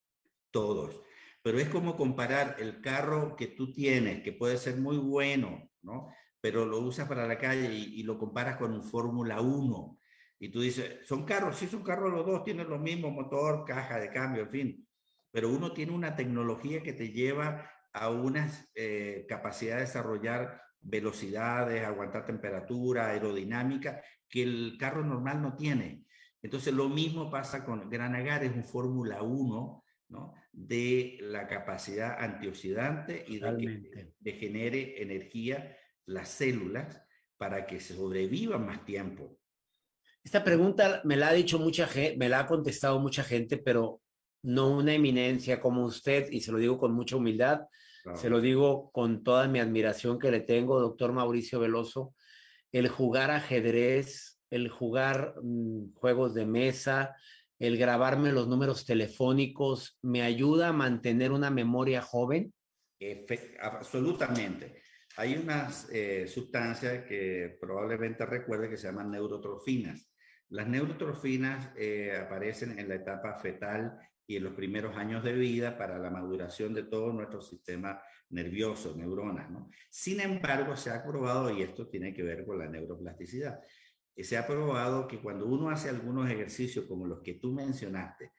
Speaker 3: todos. Pero es como comparar el carro que tú tienes, que puede ser muy bueno, ¿no? Pero lo usas para la calle y, lo comparas con un Fórmula 1. Y tú dices, son carros, sí son carros los dos, tienen lo mismo motor, caja de cambio, en fin. Pero uno tiene una tecnología que te lleva a una eh, capacidad de desarrollar velocidades, aguantar temperatura, aerodinámica, que el carro normal no tiene. Entonces, lo mismo pasa con Gran Agar, es un Fórmula 1, ¿no? De la capacidad antioxidante y de que de genere energía las células para que sobrevivan más tiempo.
Speaker 2: Esta pregunta me la ha dicho mucha gente, me la ha contestado mucha gente, pero no una eminencia como usted, y se lo digo con mucha humildad, se lo digo con toda mi admiración que le tengo, doctor Mauricio Veloso, el jugar ajedrez, el jugar mm, juegos de mesa, el grabarme los números telefónicos, me ayuda a mantener una memoria joven.
Speaker 3: absolutamente. Hay unas eh, sustancias que probablemente recuerde que se llaman neurotrofinas. Las neurotrofinas eh, aparecen en la etapa fetal y en los primeros años de vida para la maduración de todo nuestro sistema nervioso, neuronas. ¿no? Sin embargo, se ha probado, y esto tiene que ver con la neuroplasticidad, eh, se ha probado que cuando uno hace algunos ejercicios como los que tú mencionaste,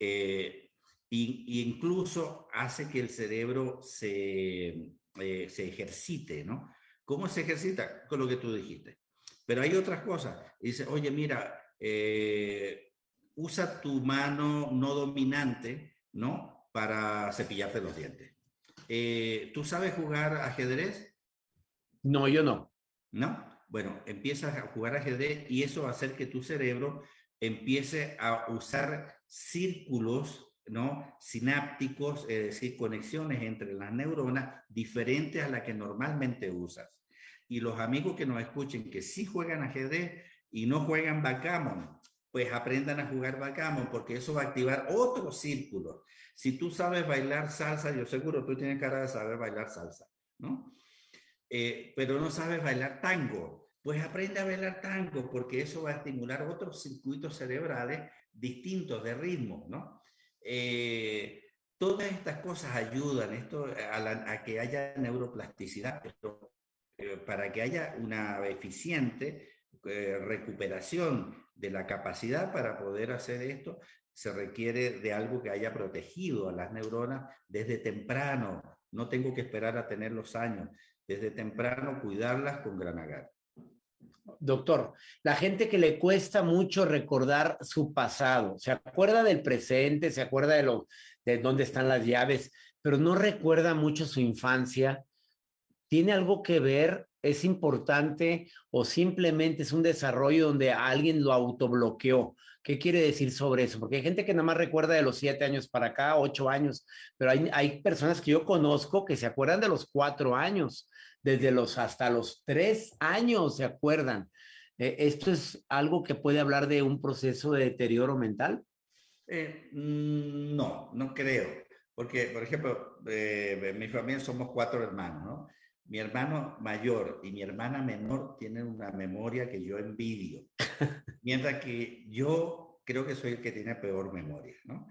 Speaker 3: eh, y, incluso hace que el cerebro se, eh, se ejercite, ¿no? ¿Cómo se ejercita? Con lo que tú dijiste. Pero hay otras cosas. Dice, oye, mira, eh, usa tu mano no dominante, ¿no? Para cepillarte los dientes. Eh, ¿Tú sabes jugar ajedrez?
Speaker 2: No, yo no.
Speaker 3: ¿No? Bueno, empiezas a jugar ajedrez y eso va a hacer que tu cerebro empiece a usar círculos, ¿no? Sinápticos, es decir, conexiones entre las neuronas diferentes a las que normalmente usas. Y los amigos que nos escuchen que sí juegan ajedrez y no juegan backgammon, pues aprendan a jugar backgammon, porque eso va a activar otro círculo. Si tú sabes bailar salsa, yo seguro tú tienes cara de saber bailar salsa, ¿no? Eh, pero no sabes bailar tango, pues aprende a bailar tango, porque eso va a estimular otros circuitos cerebrales distintos de ritmo, ¿no? Eh, todas estas cosas ayudan esto a, que haya neuroplasticidad, eh, para que haya una eficiente recuperación de la capacidad para poder hacer esto, se requiere de algo que haya protegido a las neuronas desde temprano. No tengo que esperar a tener los años. Desde temprano cuidarlas con gran agar.
Speaker 2: Doctor, la gente que le cuesta mucho recordar su pasado, se acuerda del presente, se acuerda de, lo, de dónde están las llaves, pero no recuerda mucho su infancia, ¿tiene algo que ver es importante o simplemente es un desarrollo donde alguien lo autobloqueó. ¿Qué quiere decir sobre eso? Porque hay gente que nada más recuerda de los siete años para acá, ocho años, pero hay, hay personas que yo conozco que se acuerdan de los cuatro años, desde los hasta los tres años se acuerdan. Eh, ¿Esto es algo que puede hablar de un proceso de deterioro mental?
Speaker 3: Eh, mm, no, no creo. Porque, por ejemplo, eh, en mi familia somos cuatro hermanos, ¿no? Mi hermano mayor y mi hermana menor tienen una memoria que yo envidio, mientras que yo creo que soy el que tiene peor memoria, ¿no?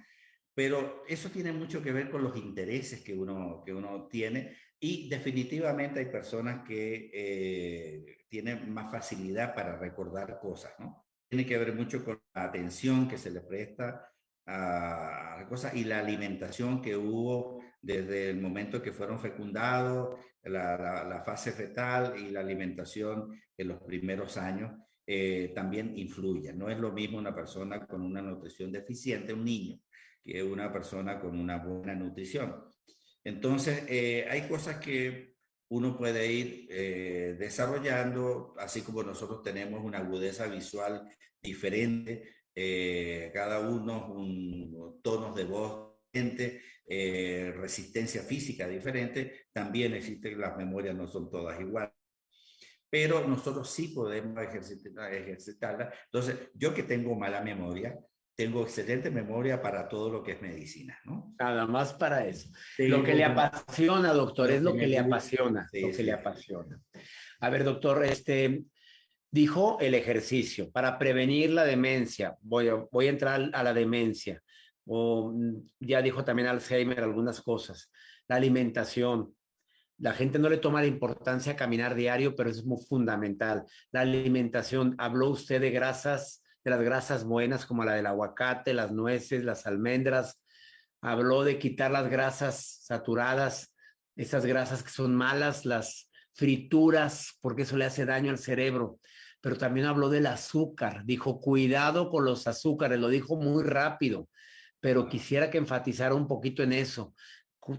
Speaker 3: Pero eso tiene mucho que ver con los intereses que uno, que uno tiene y definitivamente hay personas que eh, tienen más facilidad para recordar cosas, ¿no? Tiene que ver mucho con la atención que se le presta a cosas y la alimentación que hubo desde el momento que fueron fecundados, la, fase fetal y la alimentación en los primeros años eh, también influye. No es lo mismo una persona con una nutrición deficiente, un niño, que una persona con una buena nutrición. Entonces, eh, hay cosas que uno puede ir eh, desarrollando, así como nosotros tenemos una agudeza visual diferente, cada uno un tonos de voz diferente, eh, resistencia física diferente, también existen las memorias, no son todas iguales. Pero nosotros sí podemos ejercitar, ejercitarla. Entonces, yo que tengo mala memoria, tengo excelente memoria para todo lo que es medicina, ¿no?
Speaker 2: Nada más para eso. lo que le apasiona, doctor, es lo que le apasiona, lo que le apasiona. A ver, doctor, este dijo el ejercicio para prevenir la demencia. Voy a, voy a entrar a la demencia o mm, ya dijo también Alzheimer algunas cosas, la alimentación. La gente no le toma la importancia a caminar diario, pero es muy fundamental. La alimentación, habló usted de grasas, de las grasas buenas como la del aguacate, las nueces, las almendras. Habló de quitar las grasas saturadas, esas grasas que son malas, las frituras, porque eso le hace daño al cerebro. Pero también habló del azúcar. Dijo, cuidado con los azúcares, lo dijo muy rápido pero quisiera que enfatizara un poquito en eso.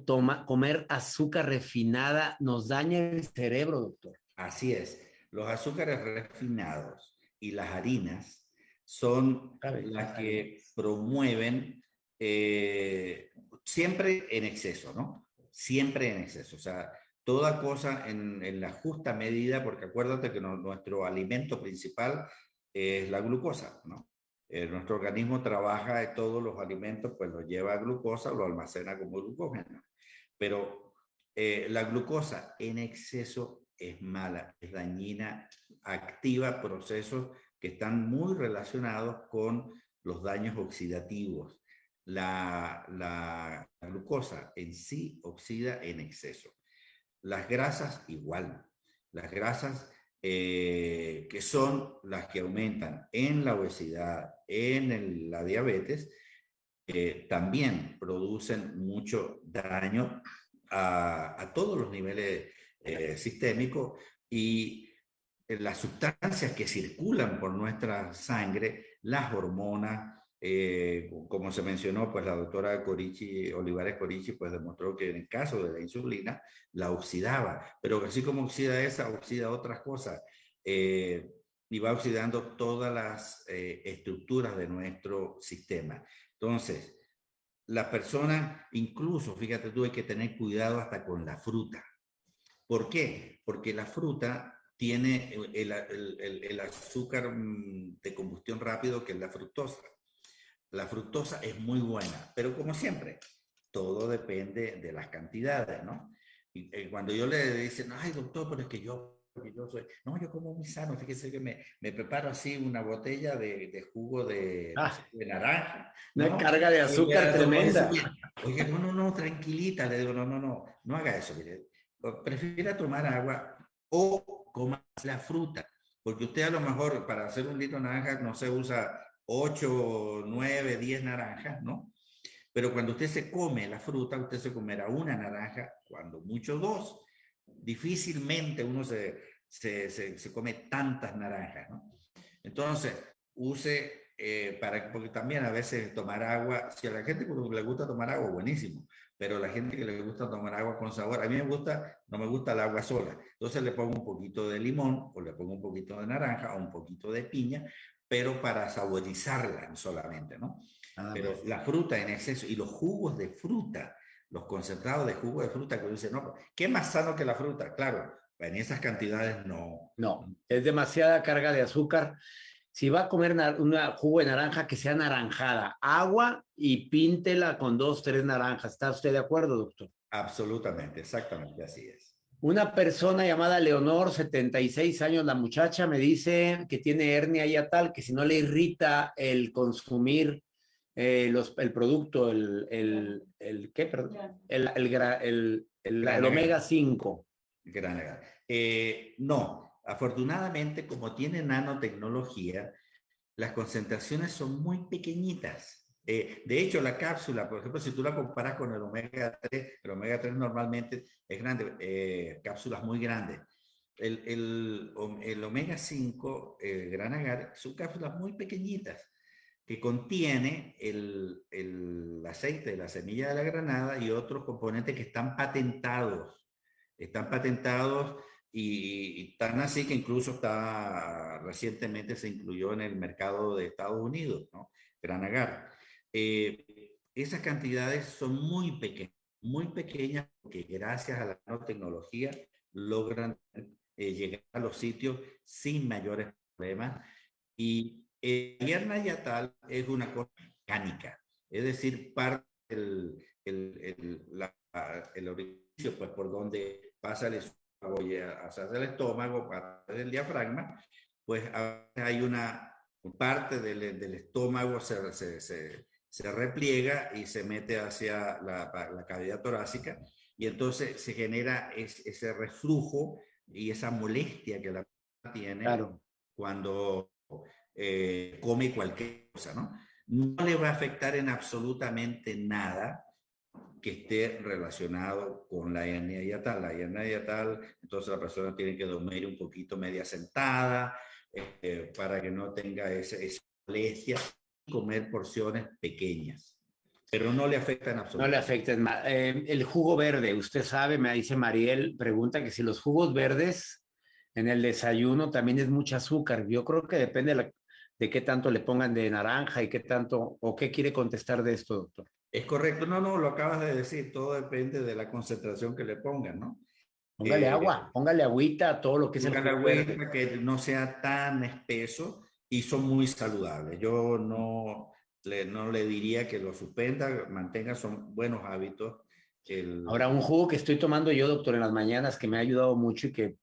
Speaker 2: Toma, comer azúcar refinada nos daña el cerebro, doctor.
Speaker 3: Así es. Los azúcares refinados y las harinas son las que promueven eh, siempre en exceso, ¿no? Siempre en exceso. O sea, toda cosa en, la justa medida, porque acuérdate que nuestro alimento principal es la glucosa, ¿no? Eh, nuestro organismo trabaja de todos los alimentos, pues lo lleva a glucosa, lo almacena como glucógeno. Pero eh, la glucosa en exceso es mala, es dañina, activa procesos que están muy relacionados con los daños oxidativos. La, la, glucosa en sí oxida en exceso. Las grasas igual. Las grasas eh, que son las que aumentan en la obesidad, en la diabetes, eh, también producen mucho daño a, todos los niveles eh, sistémicos y las sustancias que circulan por nuestra sangre, las hormonas, como se mencionó, pues la doctora Corici, Olivares Corici, pues demostró que en el caso de la insulina la oxidaba, pero así como oxida esa, oxida otras cosas eh, y va oxidando todas las eh, estructuras de nuestro sistema. Entonces, la persona, incluso, fíjate tú, hay que tener cuidado hasta con la fruta. ¿Por qué? Porque la fruta tiene el, el, azúcar mm, de combustión rápido que es la fructosa. La fructosa es muy buena, pero como siempre, todo depende de las cantidades, ¿no? Eh, cuando yo le dicen, ay doctor, pero es que yo yo soy, no, yo como muy sano, fíjese que me, me preparo así una botella de, de jugo de, ah, de naranja.
Speaker 2: Una carga de azúcar tremenda.
Speaker 3: Oye, no, no, no, tranquilita, le digo, no, no, no, no haga eso, mire, prefiera tomar agua o coma la fruta, porque usted a lo mejor para hacer un litro de naranja no se usa 8, 9, 10 naranjas, ¿no? Pero cuando usted se come la fruta, usted se comerá una naranja, cuando mucho dos difícilmente uno se, se, se, come tantas naranjas, ¿no? Entonces, use eh, para, porque también a veces tomar agua, si a la gente le gusta tomar agua, buenísimo, pero la gente que le gusta tomar agua con sabor, a mí me gusta, no me gusta el agua sola, entonces le pongo un poquito de limón o le pongo un poquito de naranja o un poquito de piña, pero para saborizarla solamente, ¿no? Ah, pero pues. la fruta en exceso y los jugos de fruta los concentrados de jugo de fruta que dice, no, ¿qué más sano que la fruta? Claro, en esas cantidades no.
Speaker 2: No, es demasiada carga de azúcar. Si va a comer un jugo de naranja que sea naranjada, agua y píntela con dos, tres naranjas. ¿Está usted de acuerdo, doctor?
Speaker 3: Absolutamente, exactamente, así es.
Speaker 2: Una persona llamada Leonor, 76 años, la muchacha, me dice que tiene hernia y tal, que si no le irrita el consumir eh, los, el producto, el, el, el ¿qué? Perdón, el, el, el, omega 5.
Speaker 3: Eh, no, afortunadamente, como tiene nanotecnología, las concentraciones son muy pequeñitas. Eh, de hecho, la cápsula, por ejemplo, si tú la comparas con el omega 3, el omega 3 normalmente es grande, eh, cápsulas muy grandes. El, el, el omega 5, el gran agar, son cápsulas muy pequeñitas que contiene el, el, aceite de la semilla de la granada y otros componentes que están patentados. Están patentados y, tan así que incluso está recientemente se incluyó en el mercado de Estados Unidos, ¿no? Eh, esas cantidades son muy pequeñas, muy pequeñas porque gracias a la nanotecnología logran eh, llegar a los sitios sin mayores problemas. Y el yatal es una cosa mecánica, es decir, parte del el, el, orificio pues, por donde pasa el estómago y hacia el estómago, parte del diafragma, pues hay una parte del, del estómago se, se, se se repliega y se mete hacia la, la cavidad torácica y entonces se genera ese reflujo y esa molestia que la tiene cuando eh, come cualquier cosa, ¿no? No le va a afectar en absolutamente nada que esté relacionado con la hernia diatal. La hernia diatal, entonces la persona tiene que dormir un poquito media sentada eh, para que no tenga esa molestia comer porciones pequeñas, pero no le afectan absolutamente.
Speaker 2: No le afectan. Eh, el jugo verde, usted sabe, me dice Mariel, pregunta que si los jugos verdes en el desayuno también es mucho azúcar. Yo creo que depende de, de qué tanto le pongan de naranja y qué tanto, o qué quiere contestar de esto, doctor.
Speaker 3: Es correcto, no, no, lo acabas de decir, todo depende de la concentración que le pongan, ¿no?
Speaker 2: Póngale eh, agua, póngale agüita a todo lo que el
Speaker 3: jugo verde. que no sea tan espeso y son muy saludables. Yo no le, no le diría que lo suspenda, mantenga, son buenos hábitos.
Speaker 2: Ahora, un jugo que estoy tomando yo, doctor, en las mañanas, que me ha ayudado mucho y que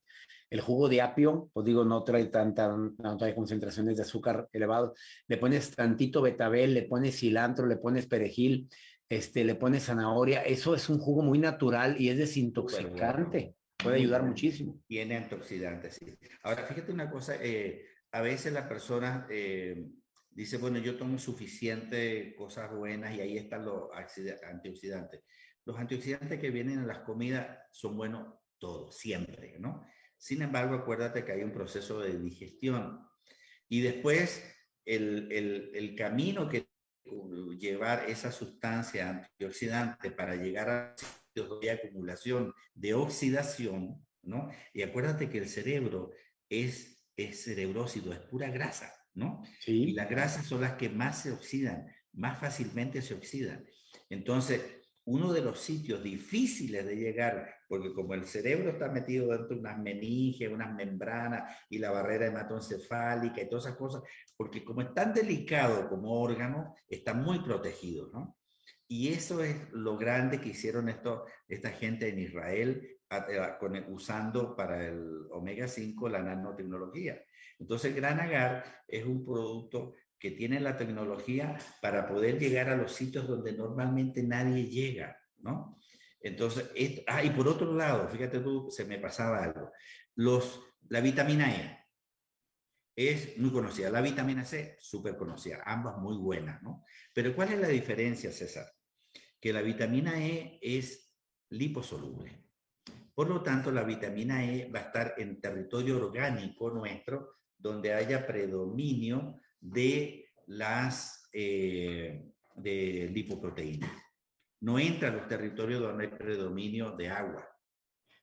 Speaker 2: el jugo de apio, pues digo, no trae tanta, no trae concentraciones de azúcar elevado. Le pones tantito betabel, le pones cilantro, le pones perejil, este, le pones zanahoria. Eso es un jugo muy natural y es desintoxicante. Puede ayudar muchísimo.
Speaker 3: Tiene antioxidantes, sí. Ahora, fíjate una cosa, eh, a veces la persona eh, dice, bueno, yo tomo suficiente cosas buenas y ahí están los antioxidantes. Los antioxidantes que vienen en las comidas son buenos todos, siempre, ¿no? Sin embargo, acuérdate que hay un proceso de digestión y después el, el, el camino que llevar esa sustancia antioxidante para llegar a sitios de acumulación de oxidación, ¿no? Y acuérdate que el cerebro es es cerebrócido, es pura grasa, ¿no? Sí. Y las grasas son las que más se oxidan, más fácilmente se oxidan. Entonces, uno de los sitios difíciles de llegar, porque como el cerebro está metido dentro de unas meninges, unas membranas y la barrera hematoencefálica y todas esas cosas, porque como es tan delicado como órgano, está muy protegido, ¿no? Y eso es lo grande que hicieron esto, esta gente en Israel usando para el omega 5 la nanotecnología. Entonces, Gran Agar es un producto que tiene la tecnología para poder llegar a los sitios donde normalmente nadie llega, ¿no? Entonces, ah, y por otro lado, fíjate tú, se me pasaba algo. Los, la vitamina E es muy conocida. La vitamina C, súper conocida. Ambas muy buenas, ¿no? Pero ¿cuál es la diferencia, César? Que la vitamina E es liposoluble. Por lo tanto, la vitamina E va a estar en territorio orgánico nuestro, donde haya predominio de las eh, de lipoproteínas. No entra en los territorios donde hay predominio de agua.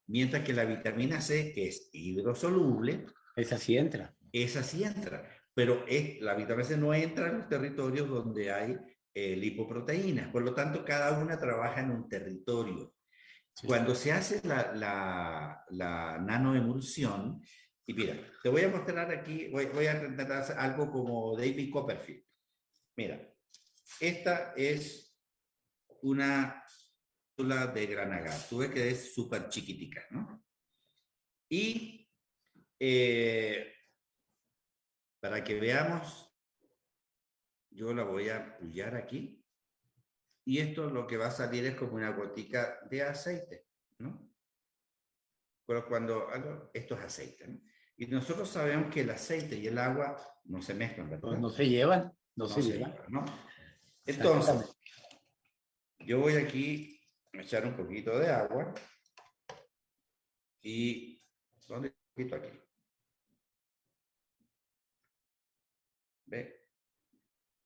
Speaker 3: Mientras que la vitamina C, que es hidrosoluble,
Speaker 2: esa sí entra.
Speaker 3: Esa sí entra. Pero es, la vitamina C no entra en los territorios donde hay eh, lipoproteínas. Por lo tanto, cada una trabaja en un territorio. Cuando se hace la, la, la nanoemulsión, y mira, te voy a mostrar aquí, voy, voy a intentar algo como David Copperfield. Mira, esta es una cápsula de granagar. Tú ves que es súper chiquitica, ¿no? Y eh, para que veamos, yo la voy a pullar aquí. Y esto lo que va a salir es como una gotica de aceite, ¿no? Pero cuando algo, esto es aceite, ¿no? Y nosotros sabemos que el aceite y el agua no se mezclan, ¿verdad?
Speaker 2: No, se llevan, no, se, llevan. ¿no?
Speaker 3: Entonces, yo voy aquí a echar un poquito de agua y ¿dónde un poquito aquí? ¿Ve?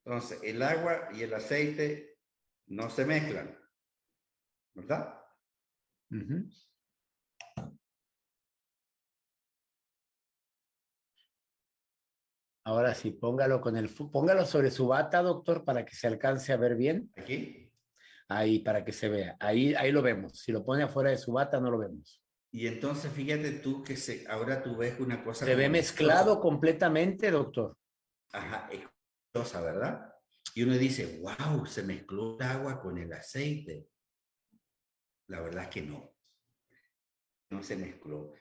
Speaker 3: Entonces, el agua y el aceite no se mezclan, ¿verdad?
Speaker 2: Ahora sí, póngalo con el póngalo sobre su bata, doctor, para que se alcance a ver bien.
Speaker 3: Aquí.
Speaker 2: Ahí, para que se vea. Ahí, ahí lo vemos. Si lo pone afuera de su bata, no lo vemos.
Speaker 3: Y entonces fíjate tú que se, ahora tú ves una cosa.
Speaker 2: Se ve mezclado completamente, doctor.
Speaker 3: Ajá, es ¿verdad? Y uno dice, wow, se mezcló el agua con el aceite. La verdad es que no. No se mezcló.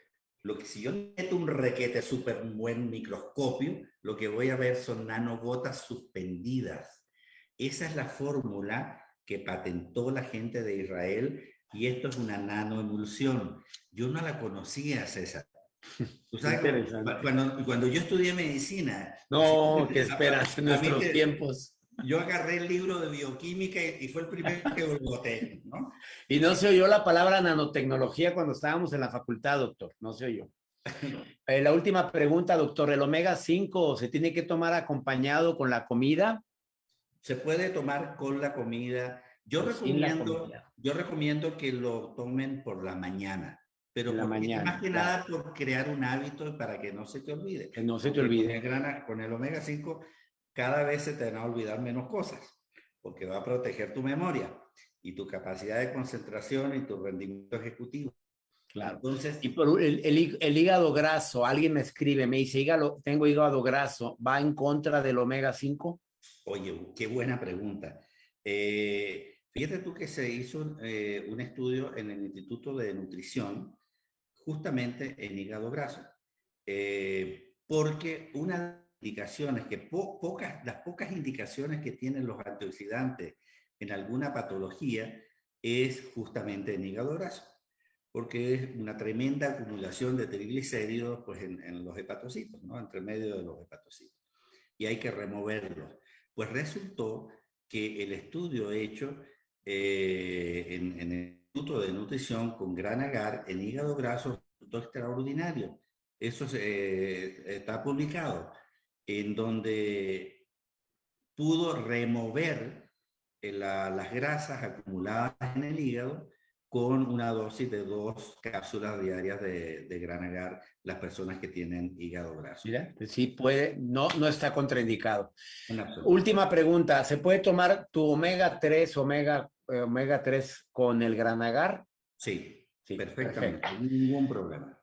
Speaker 3: Lo que si yo meto un requete súper buen microscopio, lo que voy a ver son nanogotas suspendidas. Esa es la fórmula que patentó la gente de Israel y esto es una nanoemulsión. Yo no la conocía, César. ¿Tú sabes, cuando, cuando, yo estudié medicina.
Speaker 2: No, que esperas en nuestros tiempos.
Speaker 3: Yo agarré el libro de bioquímica y, fue el primero que lo ¿no?
Speaker 2: Y no se oyó la palabra nanotecnología cuando estábamos en la facultad, doctor. No se oyó. Eh, la última pregunta, doctor. ¿El omega 5 se tiene que tomar acompañado con la comida?
Speaker 3: Se puede tomar con la comida. Yo, recomiendo, yo recomiendo que lo tomen por la mañana. Pero la mañana, más que nada por crear un hábito para que no se te olvide.
Speaker 2: Que no se te olvide.
Speaker 3: Con el, con el omega 5 cada vez se te van a olvidar menos cosas, porque va a proteger tu memoria y tu capacidad de concentración y tu rendimiento ejecutivo.
Speaker 2: Claro. Entonces, y por el, el, hígado graso, alguien me escribe, me dice, hígado, tengo hígado graso, ¿va en contra del omega 5?
Speaker 3: Oye, qué buena pregunta. Eh, fíjate tú que se hizo eh, un estudio en el Instituto de Nutrición justamente en hígado graso, eh, porque una indicaciones, que pocas, las pocas indicaciones que tienen los antioxidantes en alguna patología es justamente en hígado graso, porque es una tremenda acumulación de triglicéridos pues, en, los hepatocitos, ¿no? entre medio de los hepatocitos. Y hay que removerlos. Pues resultó que el estudio hecho eh, en, el Instituto de Nutrición con gran agar en hígado graso resultó extraordinario. Eso se, eh, está publicado en donde pudo remover eh, las grasas acumuladas en el hígado con una dosis de dos cápsulas diarias de, de gran agar las personas que tienen hígado graso.
Speaker 2: Mira, sí puede, no, no está contraindicado. Última pregunta, ¿se puede tomar tu omega 3, omega, eh, omega 3 con el gran agar?
Speaker 3: Sí, sí perfectamente, ningún problema.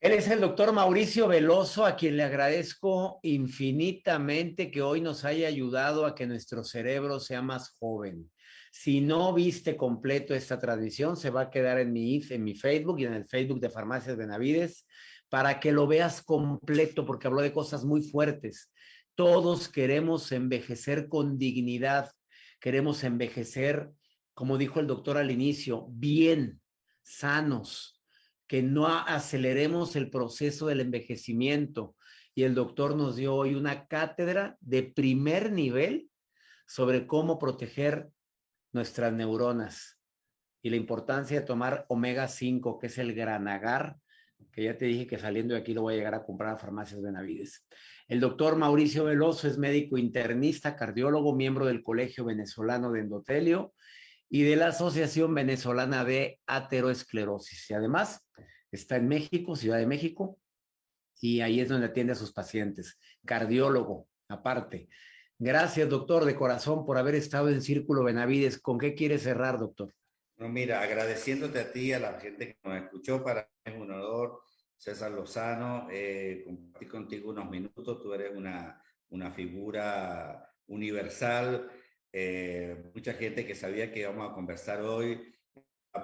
Speaker 2: Él es el doctor Mauricio Veloso, a quien le agradezco infinitamente que hoy nos haya ayudado a que nuestro cerebro sea más joven. Si no viste completo esta transmisión, se va a quedar en mi, en mi Facebook y en el Facebook de Farmacias Benavides para que lo veas completo, porque habló de cosas muy fuertes. Todos queremos envejecer con dignidad, queremos envejecer, como dijo el doctor al inicio, bien, sanos, que no aceleremos el proceso del envejecimiento. Y el doctor nos dio hoy una cátedra de primer nivel sobre cómo proteger nuestras neuronas y la importancia de tomar omega 5, que es el granagar, que ya te dije que saliendo de aquí lo voy a llegar a comprar a Farmacias Benavides. El doctor Mauricio Veloso es médico internista, cardiólogo, miembro del Colegio Venezolano de Endotelio y de la Asociación Venezolana de Ateroesclerosis. Y además está en México, Ciudad de México, y ahí es donde atiende a sus pacientes. Cardiólogo, aparte. Gracias, doctor, de corazón, por haber estado en Círculo Benavides. ¿Con qué quiere cerrar, doctor?
Speaker 3: No, mira, agradeciéndote a ti, a la gente que nos escuchó, para mí es un honor, César Lozano, eh, compartir contigo unos minutos. Tú eres una, una figura universal eh, mucha gente que sabía que íbamos a conversar hoy,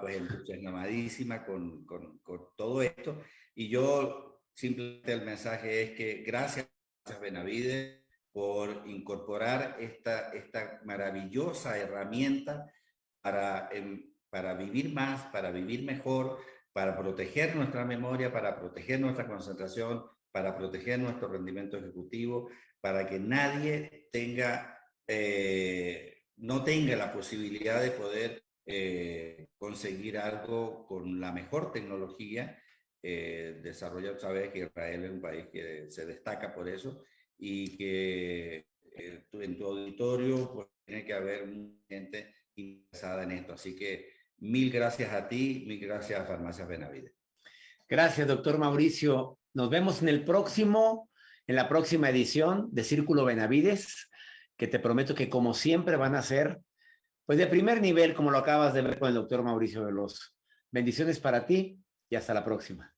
Speaker 3: pues entusiasmadísima con, con, con todo esto. Y yo simplemente el mensaje es que gracias, gracias Benavides por incorporar esta, esta maravillosa herramienta para, em, para vivir más, para vivir mejor, para proteger nuestra memoria, para proteger nuestra concentración, para proteger nuestro rendimiento ejecutivo, para que nadie tenga eh, no tenga la posibilidad de poder eh, conseguir algo con la mejor tecnología eh. Sabes que Israel es un país que se destaca por eso y que eh, en tu auditorio pues, tiene que haber gente interesada en esto. Así que mil gracias a ti, mil gracias a Benavides.
Speaker 2: Gracias, doctor Mauricio. Nos vemos en el próximo, en la próxima edición de Círculo Benavides, que te prometo que como siempre van a ser, pues de primer nivel, como lo acabas de ver con el doctor Mauricio Veloso. Bendiciones para ti y hasta la próxima.